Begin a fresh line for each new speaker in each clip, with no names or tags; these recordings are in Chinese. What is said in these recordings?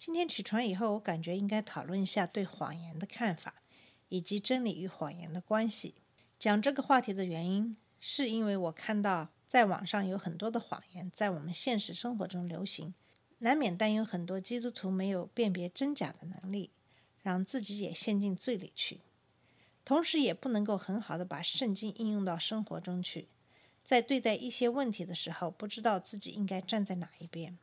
今天起床以后，我感觉应该讨论一下对谎言的看法，以及真理与谎言的关系。讲这个话题的原因，是因为我看到在网上有很多的谎言在我们现实生活中流行，难免担忧很多基督徒没有辨别真假的能力，让自己也陷进罪里去，同时也不能够很好的把圣经应用到生活中去。在对待一些问题的时候，不知道自己应该站在哪一边。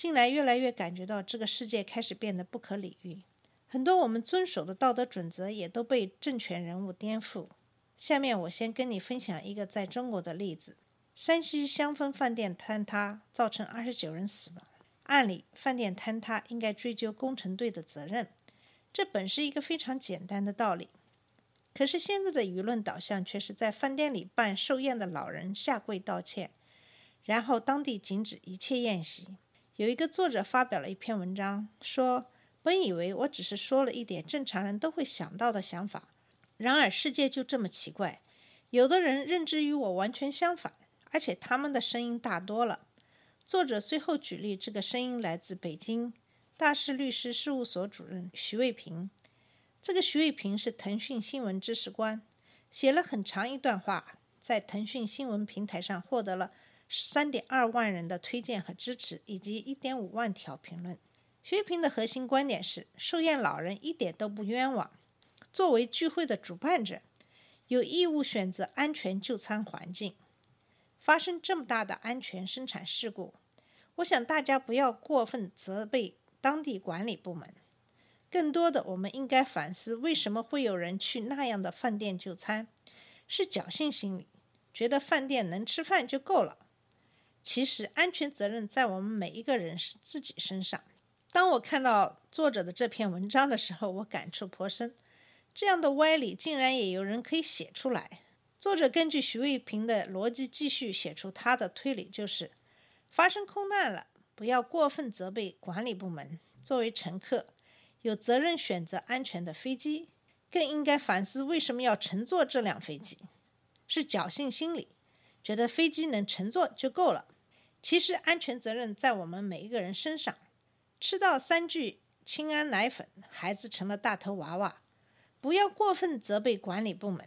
近来越来越感觉到这个世界开始变得不可理喻，很多我们遵守的道德准则也都被政权人物颠覆。下面我先跟你分享一个在中国的例子：山西香氛饭店坍塌，造成二十九人死亡。按理，饭店坍塌应该追究工程队的责任，这本是一个非常简单的道理。可是现在的舆论导向却是在饭店里办寿宴的老人下跪道歉，然后当地禁止一切宴席。有一个作者发表了一篇文章，说：“本以为我只是说了一点正常人都会想到的想法，然而世界就这么奇怪。有的人认知与我完全相反，而且他们的声音大多了。”作者随后举例，这个声音来自北京大势律师事务所主任徐卫平。这个徐卫平是腾讯新闻知识官，写了很长一段话，在腾讯新闻平台上获得了三点二万人的推荐和支持，以及一点五万条评论。薛平的核心观点是：寿宴老人一点都不冤枉，作为聚会的主办者，有义务选择安全就餐环境。发生这么大的安全生产事故，我想大家不要过分责备当地管理部门。更多的，我们应该反思为什么会有人去那样的饭店就餐，是侥幸心理，觉得饭店能吃饭就够了。其实，安全责任在我们每一个人自己身上。当我看到作者的这篇文章的时候，我感触颇深。这样的歪理竟然也有人可以写出来。作者根据徐卫平的逻辑继续写出他的推理，就是发生空难了，不要过分责备管理部门。作为乘客，有责任选择安全的飞机，更应该反思为什么要乘坐这辆飞机，是侥幸心理，觉得飞机能乘坐就够了。其实安全责任在我们每一个人身上。吃到三聚氰胺奶粉，孩子成了大头娃娃，不要过分责备管理部门。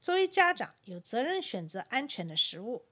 作为家长，有责任选择安全的食物，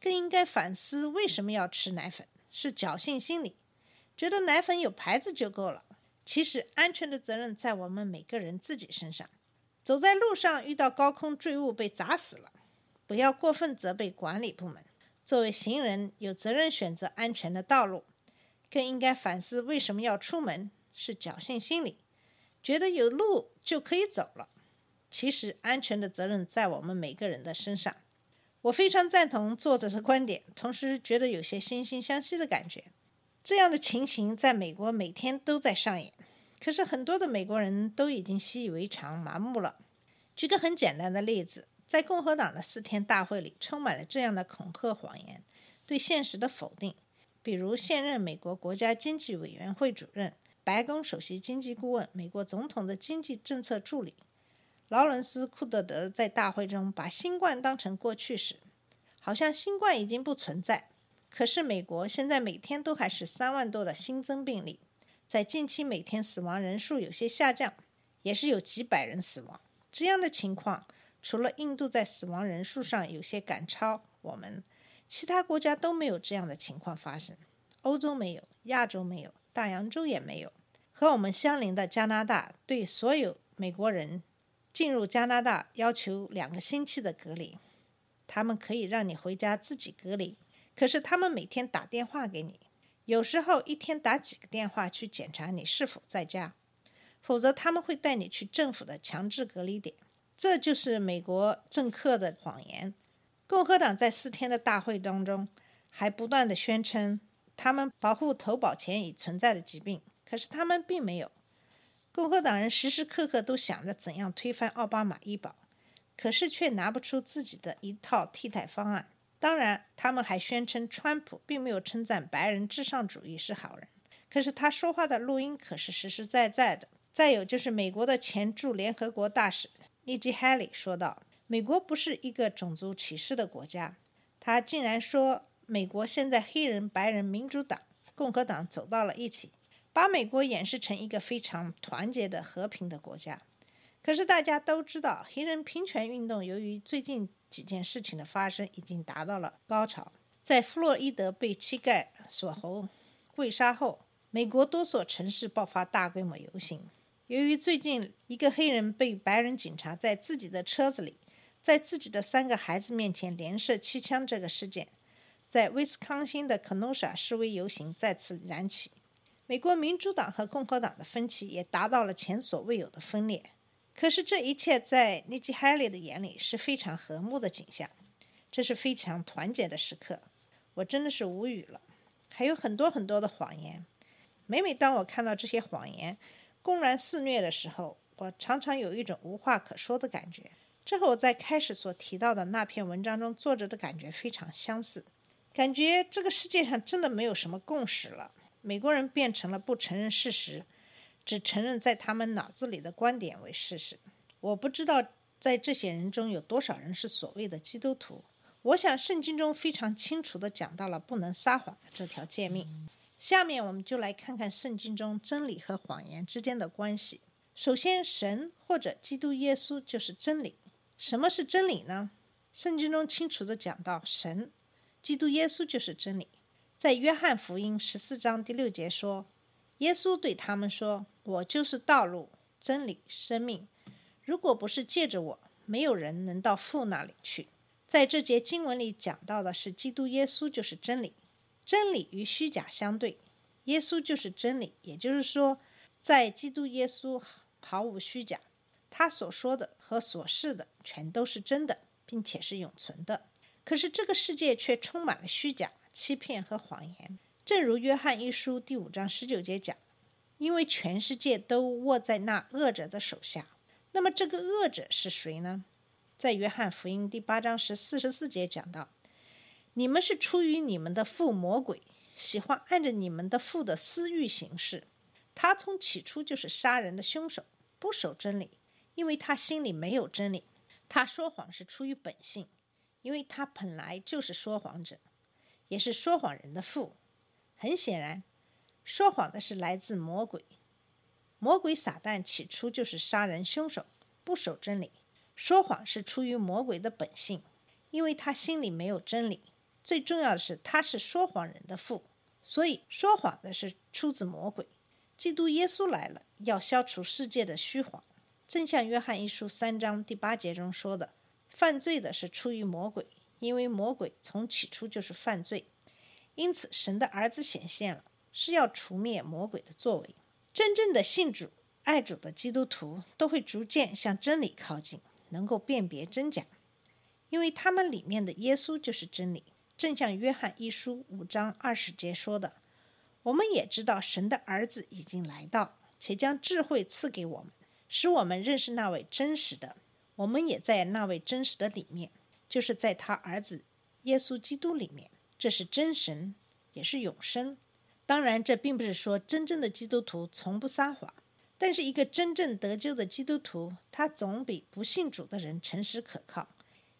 更应该反思为什么要吃奶粉，是侥幸心理，觉得奶粉有牌子就够了。其实，安全的责任在我们每个人自己身上。走在路上遇到高空坠物被砸死了，不要过分责备管理部门。作为行人，有责任选择安全的道路，更应该反思为什么要出门，是侥幸心理，觉得有路就可以走了。其实，安全的责任在我们每个人的身上。我非常赞同作者的观点，同时觉得有些惺惺相惜的感觉。这样的情形在美国每天都在上演，可是很多的美国人都已经习以为常、麻木了。举个很简单的例子，在共和党的四天大会里，充满了这样的恐吓谎言，对现实的否定。比如，现任美国国家经济委员会主任、白宫首席经济顾问、美国总统的经济政策助理劳伦斯·库德德在大会中把新冠当成过去式，好像新冠已经不存在。可是，美国现在每天都还是三万多的新增病例，在近期每天死亡人数有些下降，也是有几百人死亡。这样的情况，除了印度在死亡人数上有些赶超我们，其他国家都没有这样的情况发生。欧洲没有，亚洲没有，大洋洲也没有。和我们相邻的加拿大，对所有美国人进入加拿大要求两个星期的隔离，他们可以让你回家自己隔离。可是他们每天打电话给你，有时候一天打几个电话去检查你是否在家，否则他们会带你去政府的强制隔离点。这就是美国政客的谎言。共和党在四天的大会当中，还不断的宣称他们保护投保前已存在的疾病，可是他们并没有。共和党人时时刻刻都想着怎样推翻奥巴马医保，可是却拿不出自己的一套替代方案。当然，他们还宣称川普并没有称赞白人至上主义是好人，可是他说话的录音可是实实在在的。再有就是美国的前驻联合国大使尼基·哈利说道：“美国不是一个种族歧视的国家。”他竟然说美国现在黑人、白人、民主党、共和党走到了一起。把美国演示成一个非常团结的、和平的国家。可是大家都知道，黑人平权运动由于最近几件事情的发生，已经达到了高潮。在弗洛伊德被膝盖锁喉跪杀后，美国多所城市爆发大规模游行。由于最近一个黑人被白人警察在自己的车子里，在自己的三个孩子面前连射七枪这个事件，在威斯康星的科诺莎示威游行再次燃起。美国民主党和共和党的分歧也达到了前所未有的分裂，可是这一切在尼基·哈利的眼里是非常和睦的景象，这是非常团结的时刻。我真的是无语了。还有很多很多的谎言，每每当我看到这些谎言公然肆虐的时候，我常常有一种无话可说的感觉。这和我在开始所提到的那篇文章中作者的感觉非常相似，感觉这个世界上真的没有什么共识了。美国人变成了不承认事实，只承认在他们脑子里的观点为事实。我不知道在这些人中有多少人是所谓的基督徒。我想圣经中非常清楚地讲到了不能撒谎的这条诫命。下面我们就来看看圣经中真理和谎言之间的关系。首先，神或者基督耶稣就是真理。什么是真理呢？圣经中清楚地讲到，神、基督耶稣就是真理。在约翰福音十四章第六节说：“耶稣对他们说，我就是道路、真理、生命。如果不是借着我，没有人能到父那里去。”在这节经文里讲到的是，基督耶稣就是真理，真理与虚假相对，耶稣就是真理。也就是说，在基督耶稣毫无虚假，他所说的和所示的全都是真的，并且是永存的。可是这个世界却充满了虚假。欺骗和谎言，正如约翰一书第五章十九节讲，因为全世界都握在那恶者的手下。那么这个恶者是谁呢？在约翰福音第八章十四十四节讲到：“你们是出于你们的父魔鬼，喜欢按着你们的父的私欲行事。他从起初就是杀人的凶手，不守真理，因为他心里没有真理。他说谎是出于本性，因为他本来就是说谎者。”也是说谎人的父。很显然，说谎的是来自魔鬼。魔鬼撒旦起初就是杀人凶手，不守真理。说谎是出于魔鬼的本性，因为他心里没有真理。最重要的是，他是说谎人的父，所以说谎的是出自魔鬼。基督耶稣来了，要消除世界的虚谎。正像约翰一书三章第八节中说的：“犯罪的是出于魔鬼。”因为魔鬼从起初就是犯罪，因此神的儿子显现了，是要除灭魔鬼的作为。真正的信主、爱主的基督徒都会逐渐向真理靠近，能够辨别真假，因为他们里面的耶稣就是真理。正像约翰一书五章二十节说的：“我们也知道神的儿子已经来到，且将智慧赐给我们，使我们认识那位真实的。我们也在那位真实的里面。”就是在他儿子耶稣基督里面，这是真神，也是永生。当然，这并不是说真正的基督徒从不撒谎，但是一个真正得救的基督徒，他总比不信主的人诚实可靠，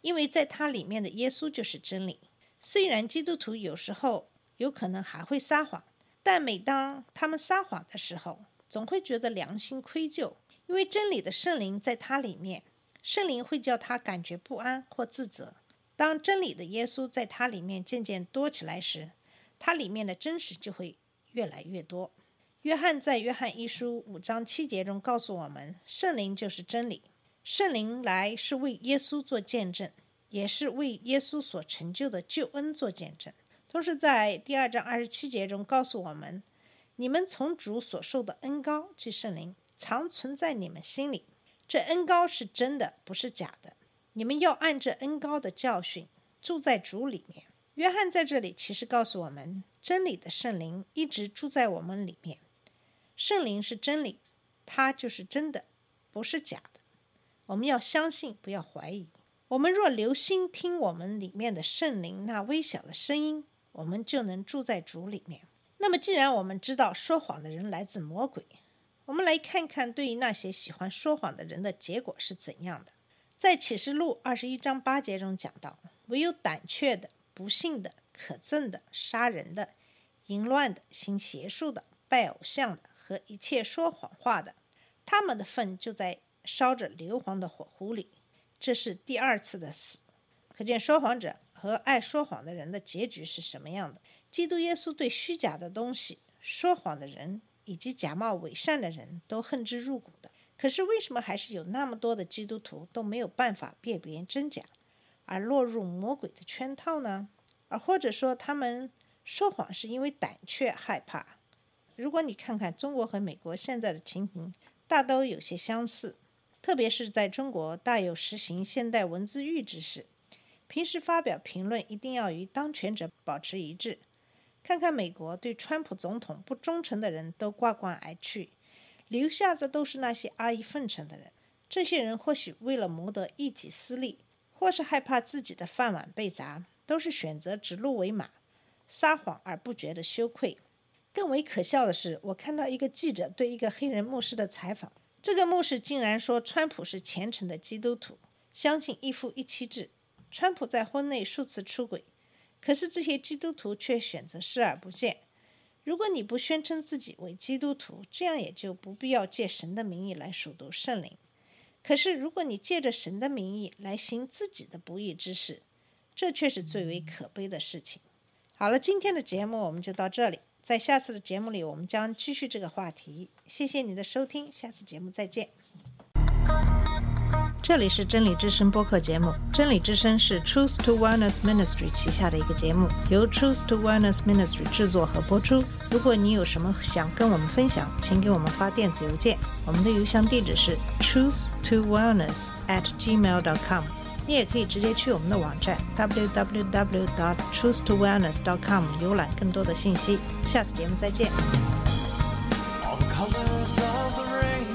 因为在他里面的耶稣就是真理。虽然基督徒有时候有可能还会撒谎，但每当他们撒谎的时候，总会觉得良心愧疚，因为真理的圣灵在他里面。圣灵会叫他感觉不安或自责。当真理的耶稣在他里面渐渐多起来时，他里面的真实就会越来越多。约翰在约翰一书五章七节中告诉我们，圣灵就是真理。圣灵来是为耶稣做见证，也是为耶稣所成就的救恩做见证。同时，在第二章二十七节中告诉我们，你们从主所受的恩高即圣灵，常存在你们心里。这恩高是真的，不是假的。你们要按这恩高的教训住在主里面。约翰在这里其实告诉我们，真理的圣灵一直住在我们里面，圣灵是真理，它就是真的，不是假的。我们要相信，不要怀疑。我们若留心听我们里面的圣灵那微小的声音，我们就能住在主里面。那么，既然我们知道说谎的人来自魔鬼，我们来看看对于那些喜欢说谎的人的结果是怎样的。在启示录二十一章八节中讲到：唯有胆怯的、不幸的、可憎的、杀人的、淫乱的、行邪术的、拜偶像的和一切说谎话的，他们的份就在烧着硫磺的火壶里。这是第二次的死，可见说谎者和爱说谎的人的结局是什么样的。基督耶稣对虚假的东西、说谎的人以及假冒伪善的人都恨之入骨的。可是为什么还是有那么多的基督徒都没有办法辨别真假，而落入魔鬼的圈套呢？而或者说他们说谎是因为胆怯害怕？如果你看看中国和美国现在的情形，大都有些相似。特别是在中国，大有实行现代文字狱之势。平时发表评论一定要与当权者保持一致。看看美国，对川普总统不忠诚的人都挂冠而去，留下的都是那些阿谀奉承的人。这些人或许为了谋得一己私利，或是害怕自己的饭碗被砸，都是选择指鹿为马，撒谎而不觉得羞愧。更为可笑的是，我看到一个记者对一个黑人牧师的采访。这个牧师竟然说川普是虔诚的基督徒，相信一夫一妻制。川普在婚内数次出轨，可是这些基督徒却选择视而不见。如果你不宣称自己为基督徒，这样也就不必要借神的名义来数读圣灵。可是如果你借着神的名义来行自己的不义之事，这却是最为可悲的事情。好了，今天的节目我们就到这里。在下次的节目里，我们将继续这个话题。谢谢你的收听，下次节目再见。这里是真理之声播客节目，真理之声是 Truth to Wellness Ministry 旗下的一个节目，由 Truth to Wellness Ministry 制作和播出。如果你有什么想跟我们分享，请给我们发电子邮件，我们的邮箱地址是 truth to wellness at gmail.com。你也可以直接去我们的网站 www.truthtowellness.com 浏览更多的信息。下次节目再见。
All the colors of the rainbow.